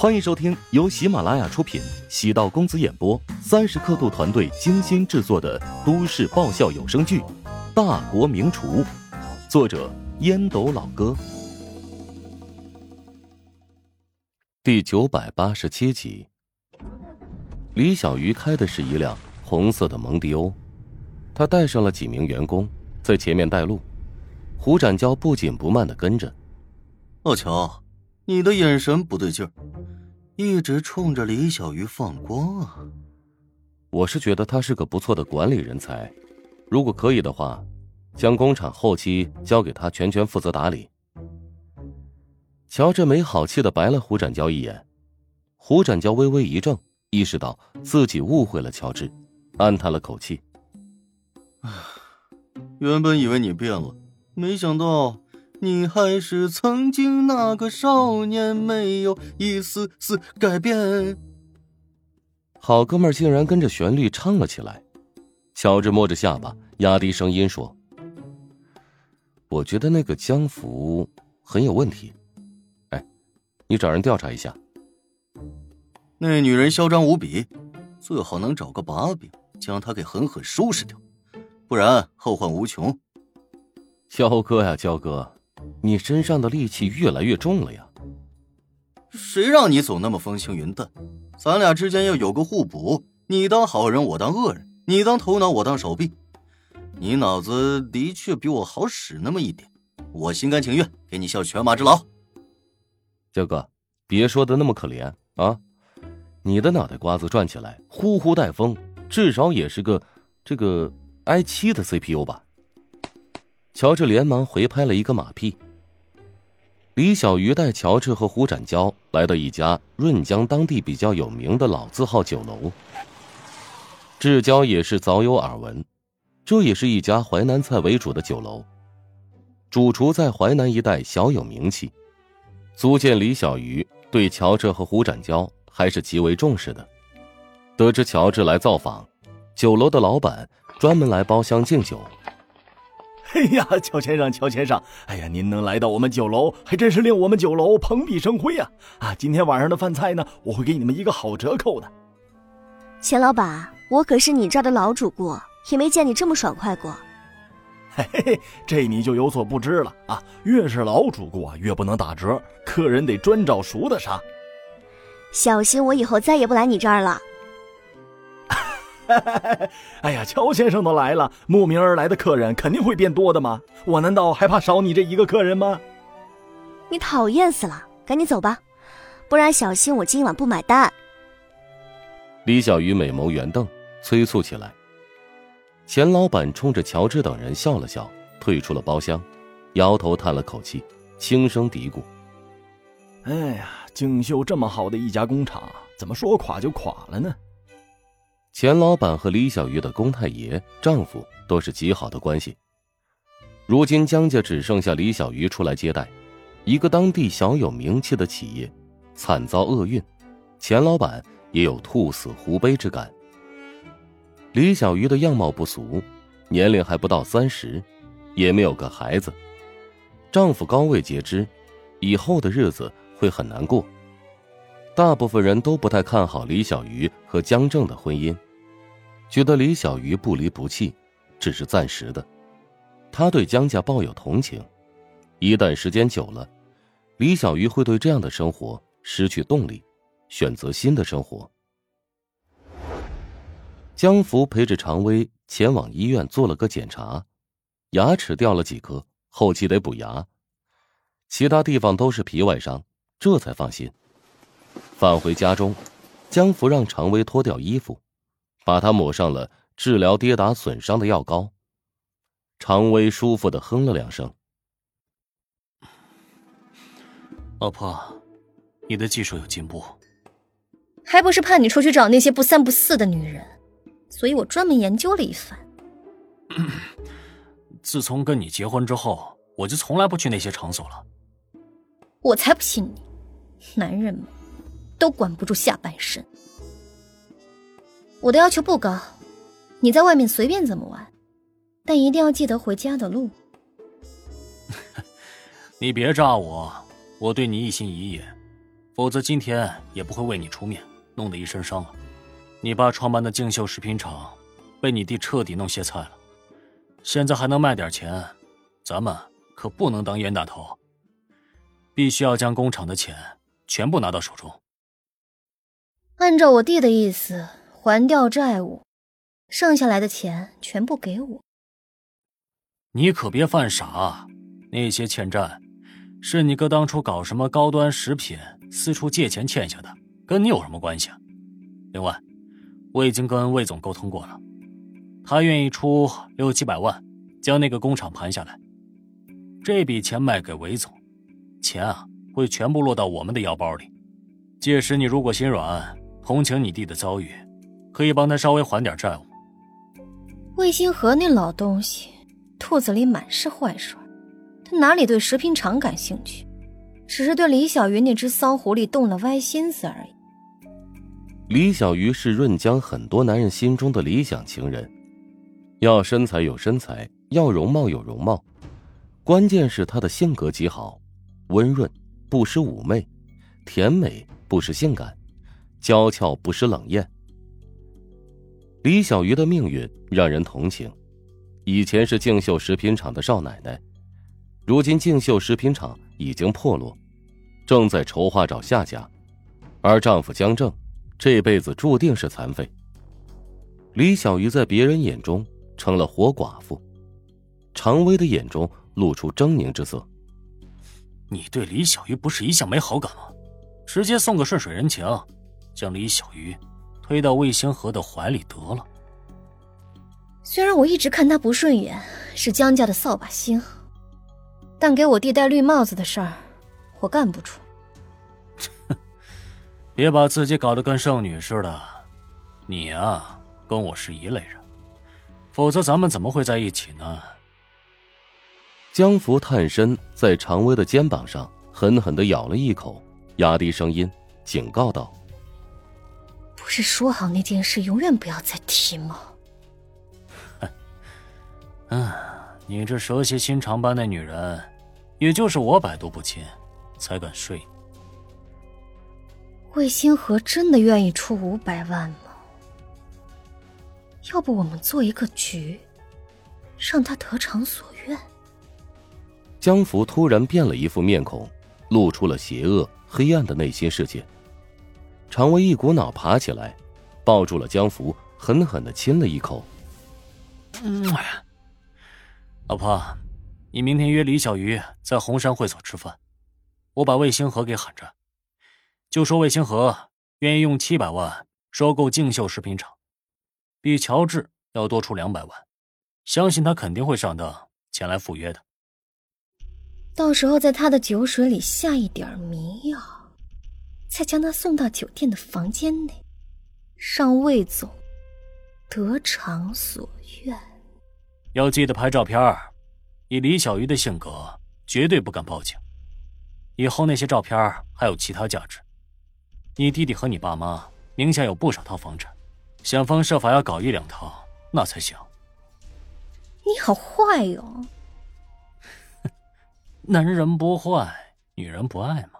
欢迎收听由喜马拉雅出品、喜道公子演播、三十刻度团队精心制作的都市爆笑有声剧《大国名厨》，作者烟斗老哥，第九百八十七集。李小鱼开的是一辆红色的蒙迪欧，他带上了几名员工在前面带路，胡展娇不紧不慢的跟着。老乔，你的眼神不对劲儿，一直冲着李小鱼放光啊！我是觉得他是个不错的管理人才，如果可以的话，将工厂后期交给他全权负责打理。乔治没好气的白了胡展娇一眼，胡展娇微微一怔。意识到自己误会了乔治，暗叹了口气。原本以为你变了，没想到你还是曾经那个少年，没有一丝丝改变。好哥们竟然跟着旋律唱了起来。乔治摸着下巴，压低声音说：“我觉得那个江福很有问题。哎，你找人调查一下。”那女人嚣张无比，最好能找个把柄，将她给狠狠收拾掉，不然后患无穷。焦哥呀，焦哥，你身上的戾气越来越重了呀！谁让你总那么风轻云淡？咱俩之间要有个互补，你当好人，我当恶人；你当头脑，我当手臂。你脑子的确比我好使那么一点，我心甘情愿给你效犬马之劳。焦哥，别说的那么可怜啊！你的脑袋瓜子转起来，呼呼带风，至少也是个这个 i 七的 CPU 吧？乔治连忙回拍了一个马屁。李小鱼带乔治和胡展娇来到一家润江当地比较有名的老字号酒楼。志娇也是早有耳闻，这也是一家淮南菜为主的酒楼，主厨在淮南一带小有名气，足见李小鱼对乔治和胡展娇。还是极为重视的。得知乔治来造访，酒楼的老板专门来包厢敬酒。哎呀，乔先生，乔先生，哎呀，您能来到我们酒楼，还真是令我们酒楼蓬荜生辉呀！啊，今天晚上的饭菜呢，我会给你们一个好折扣的。钱老板，我可是你这儿的老主顾，也没见你这么爽快过。嘿 嘿嘿，这你就有所不知了啊！越是老主顾啊，越不能打折，客人得专找熟的杀。小心我以后再也不来你这儿了。哎呀，乔先生都来了，慕名而来的客人肯定会变多的嘛。我难道还怕少你这一个客人吗？你讨厌死了，赶紧走吧，不然小心我今晚不买单。李小鱼美眸圆瞪，催促起来。钱老板冲着乔治等人笑了笑，退出了包厢，摇头叹了口气，轻声嘀咕：“哎呀。”锦绣这么好的一家工厂，怎么说垮就垮了呢？钱老板和李小鱼的公太爷丈夫都是极好的关系。如今江家只剩下李小鱼出来接待，一个当地小有名气的企业，惨遭厄运，钱老板也有兔死狐悲之感。李小鱼的样貌不俗，年龄还不到三十，也没有个孩子，丈夫高位截肢，以后的日子。会很难过。大部分人都不太看好李小鱼和江正的婚姻，觉得李小鱼不离不弃，只是暂时的。他对江家抱有同情，一旦时间久了，李小鱼会对这样的生活失去动力，选择新的生活。江福陪着常威前往医院做了个检查，牙齿掉了几颗，后期得补牙，其他地方都是皮外伤。这才放心。返回家中，江福让常威脱掉衣服，把他抹上了治疗跌打损伤的药膏。常威舒服的哼了两声：“老婆，你的技术有进步。还不是怕你出去找那些不三不四的女人，所以我专门研究了一番。自从跟你结婚之后，我就从来不去那些场所了。我才不信你！”男人们，都管不住下半身。我的要求不高，你在外面随便怎么玩，但一定要记得回家的路。你别诈我，我对你一心一意，否则今天也不会为你出面，弄得一身伤了。你爸创办的竞秀食品厂，被你弟彻底弄歇菜了，现在还能卖点钱，咱们可不能当冤大头，必须要将工厂的钱全部拿到手中。按照我弟的意思，还掉债务，剩下来的钱全部给我。你可别犯傻，那些欠债，是你哥当初搞什么高端食品，四处借钱欠下的，跟你有什么关系啊？另外，我已经跟魏总沟通过了，他愿意出六七百万，将那个工厂盘下来。这笔钱卖给韦总，钱啊会全部落到我们的腰包里。届时你如果心软。同情你弟的遭遇，可以帮他稍微还点债务。魏星河那老东西，肚子里满是坏水，他哪里对食品厂感兴趣？只是对李小鱼那只骚狐狸动了歪心思而已。李小鱼是润江很多男人心中的理想情人，要身材有身材，要容貌有容貌，关键是她的性格极好，温润，不失妩媚，甜美，不失性感。娇俏不失冷艳。李小鱼的命运让人同情，以前是静秀食品厂的少奶奶，如今静秀食品厂已经破落，正在筹划找下家，而丈夫江正这辈子注定是残废。李小鱼在别人眼中成了活寡妇，常威的眼中露出狰狞之色。你对李小鱼不是一向没好感吗？直接送个顺水人情。将李小鱼推到魏星河的怀里得了。虽然我一直看他不顺眼，是江家的扫把星，但给我弟戴绿帽子的事儿，我干不出。别把自己搞得跟圣女似的。你啊，跟我是一类人，否则咱们怎么会在一起呢？江福探身在常威的肩膀上狠狠的咬了一口，压低声音警告道。不是说好那件事永远不要再提吗？嗯，你这蛇蝎心肠般的女人，也就是我百毒不侵，才敢睡你。魏星河真的愿意出五百万吗？要不我们做一个局，让他得偿所愿。江福突然变了一副面孔，露出了邪恶黑暗的内心世界。常威一股脑爬起来，抱住了江福，狠狠的亲了一口。嗯，老婆，你明天约李小鱼在红山会所吃饭，我把魏星河给喊着，就说魏星河愿意用七百万收购竞秀食品厂，比乔治要多出两百万，相信他肯定会上当前来赴约的。到时候在他的酒水里下一点迷药。再将他送到酒店的房间内，让魏总得偿所愿。要记得拍照片以李小鱼的性格，绝对不敢报警。以后那些照片还有其他价值。你弟弟和你爸妈名下有不少套房产，想方设法要搞一两套，那才行。你好坏哟！男人不坏，女人不爱嘛。